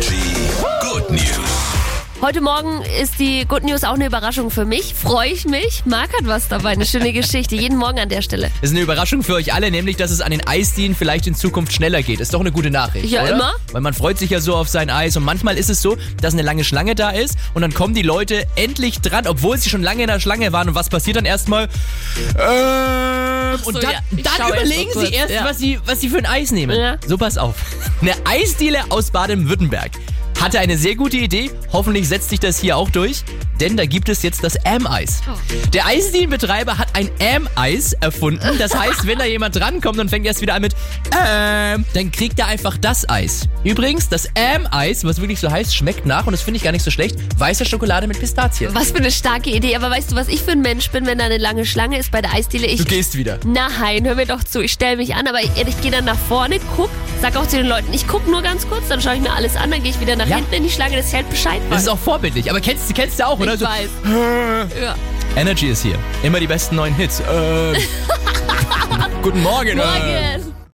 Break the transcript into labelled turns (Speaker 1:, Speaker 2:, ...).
Speaker 1: Good News.
Speaker 2: Heute Morgen ist die Good News auch eine Überraschung für mich. Freue ich mich. Marc hat was dabei, eine schöne Geschichte. Jeden Morgen an der Stelle.
Speaker 3: Ist eine Überraschung für euch alle, nämlich, dass es an den Eisdielen vielleicht in Zukunft schneller geht. Ist doch eine gute Nachricht.
Speaker 2: Ja,
Speaker 3: oder?
Speaker 2: immer.
Speaker 3: Weil man freut sich ja so auf sein Eis und manchmal ist es so, dass eine lange Schlange da ist und dann kommen die Leute endlich dran, obwohl sie schon lange in der Schlange waren. Und was passiert dann erstmal? Ähm,
Speaker 2: so,
Speaker 3: und dann,
Speaker 2: ja.
Speaker 3: Dann
Speaker 2: erst
Speaker 3: überlegen
Speaker 2: mal
Speaker 3: sie erst,
Speaker 2: ja.
Speaker 3: was, sie, was sie für ein Eis nehmen.
Speaker 2: Ja.
Speaker 3: So, pass auf. Eine Eisdiele aus Baden-Württemberg hatte eine sehr gute Idee. Hoffentlich setzt sich das hier auch durch, denn da gibt es jetzt das Am-Eis.
Speaker 2: Oh.
Speaker 3: Der Eisdielenbetreiber hat ein Am-Eis erfunden. Das heißt, wenn da jemand drankommt und fängt erst wieder an mit Ähm, dann kriegt er einfach das Eis. Übrigens, das Am-Eis, was wirklich so heißt, schmeckt nach und das finde ich gar nicht so schlecht. Weiße Schokolade mit Pistazien.
Speaker 2: Was für eine starke Idee. Aber weißt du, was ich für ein Mensch bin, wenn da eine lange Schlange ist bei der Eisdiele? Ich
Speaker 3: Du gehst wieder.
Speaker 2: Nein, hör mir doch zu. Ich stelle mich an, aber ich, ich gehe dann nach vorne, guck, sag auch zu den Leuten, ich guck nur ganz kurz, dann schaue ich mir alles an, dann gehe ich wieder nach
Speaker 3: Ja.
Speaker 2: hinten in die Schlange, dass ich halt Bescheid
Speaker 3: Das
Speaker 2: weiß.
Speaker 3: ist auch vorbildlich. Aber kennst, du kennst du auch, oder?
Speaker 2: ich
Speaker 3: So,
Speaker 2: weiß. Ja.
Speaker 3: Energy ist hier. Immer die besten neuen Hits. Ähm, Guten Morgen. äh.
Speaker 2: Morgen.